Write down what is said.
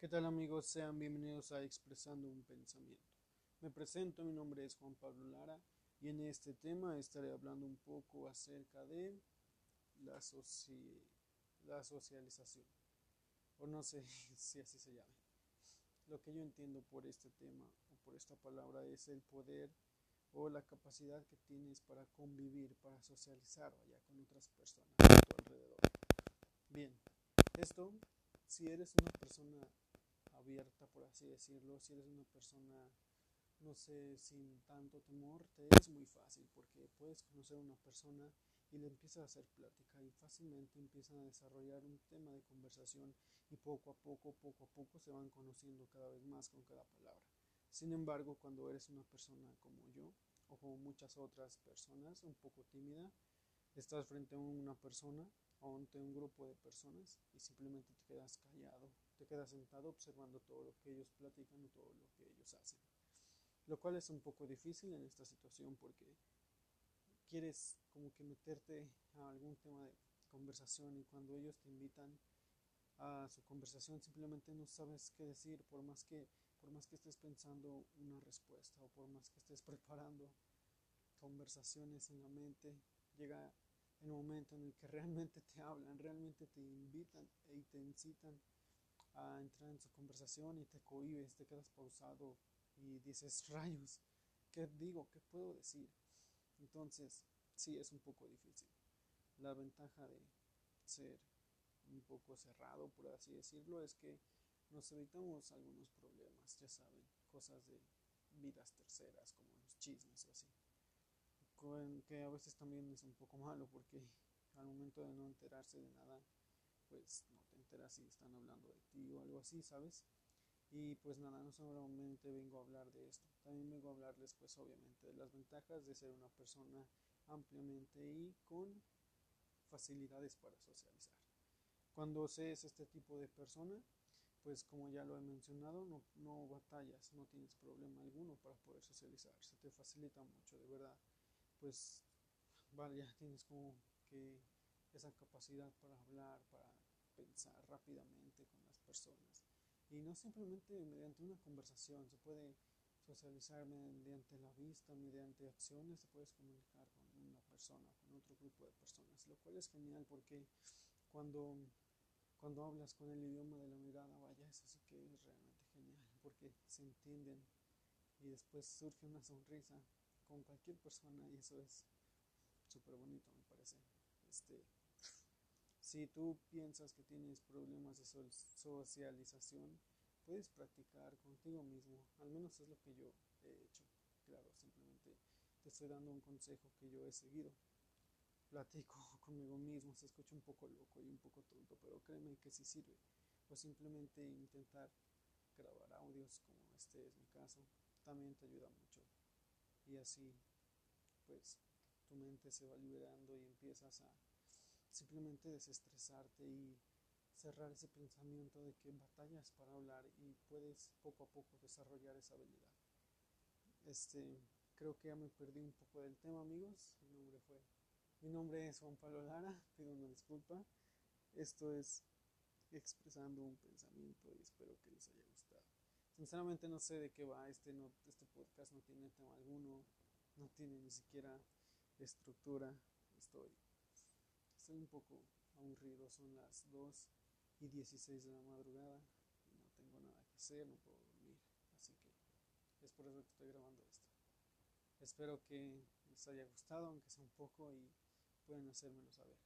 ¿Qué tal amigos? Sean bienvenidos a Expresando un Pensamiento. Me presento, mi nombre es Juan Pablo Lara y en este tema estaré hablando un poco acerca de la, socialización, o no sé si así se llame. Lo que yo entiendo por este tema o por esta palabra es el poder o la capacidad que tienes para convivir, para socializar allá con otras personas a tu alrededor. Bien, esto, si eres una persona abierta, por así decirlo, si eres una persona, no sé, sin tanto temor, te es muy fácil porque puedes conocer a una persona y le empiezas a hacer plática y fácilmente empiezan a desarrollar un tema de conversación y poco a poco, poco a poco se van conociendo cada vez más con cada palabra. Sin embargo, cuando eres una persona como yo o como muchas otras personas, un poco tímida, estás frente a una persona o ante un grupo de personas y simplemente te quedas callado, te quedas sentado observando todo lo que ellos platican o todo lo que ellos hacen. Lo cual es un poco difícil en esta situación porque quieres como que meterte a algún tema de conversación y cuando ellos te invitan a su conversación simplemente no sabes qué decir por más que por más que estés pensando una respuesta o por más que estés preparando conversaciones en la mente llega el momento en el que realmente te hablan realmente te invitan y te incitan a entrar en su conversación y te cohibes te quedas pausado y dices rayos qué digo qué puedo decir entonces, sí es un poco difícil. La ventaja de ser un poco cerrado, por así decirlo, es que nos evitamos algunos problemas, ya saben, cosas de vidas terceras, como los chismes así. Que a veces también es un poco malo porque al momento de no enterarse de nada, pues no te enteras si están hablando de ti o algo así, ¿sabes? Y pues nada, no solamente vengo a hablar de esto, también vengo a hablarles pues obviamente de las ventajas de ser una persona ampliamente y con facilidades para socializar. Cuando seas este tipo de persona, pues como ya lo he mencionado, no, no batallas, no tienes problema alguno para poder socializar, se te facilita mucho, de verdad, pues vale, ya tienes como que esa capacidad para hablar, para pensar rápidamente con las personas. Y no simplemente mediante una conversación, se puede socializar mediante la vista, mediante acciones, te puedes comunicar con una persona, con otro grupo de personas, lo cual es genial porque cuando, cuando hablas con el idioma de la mirada, vaya, eso sí que es realmente genial porque se entienden y después surge una sonrisa con cualquier persona y eso es súper bonito me parece. Este, si tú piensas que tienes problemas de socialización, puedes practicar contigo mismo. Al menos es lo que yo he hecho. Claro, simplemente te estoy dando un consejo que yo he seguido. Platico conmigo mismo, se escucha un poco loco y un poco tonto, pero créeme que sí sirve. O simplemente intentar grabar audios, como este es mi caso, también te ayuda mucho. Y así, pues, tu mente se va liberando y empiezas a simplemente desestresarte y cerrar ese pensamiento de que batallas para hablar y puedes poco a poco desarrollar esa habilidad. Este, creo que ya me perdí un poco del tema, amigos. Mi nombre fue mi nombre es Juan Pablo Lara, pido una disculpa. Esto es expresando un pensamiento y espero que les haya gustado. Sinceramente no sé de qué va este no, este podcast no tiene tema alguno, no tiene ni siquiera estructura. Estoy estoy un poco aburrido, son las 2 y 16 de la madrugada y no tengo nada que hacer, no puedo dormir, así que es por eso que estoy grabando esto. Espero que les haya gustado, aunque sea un poco, y pueden hacérmelo saber.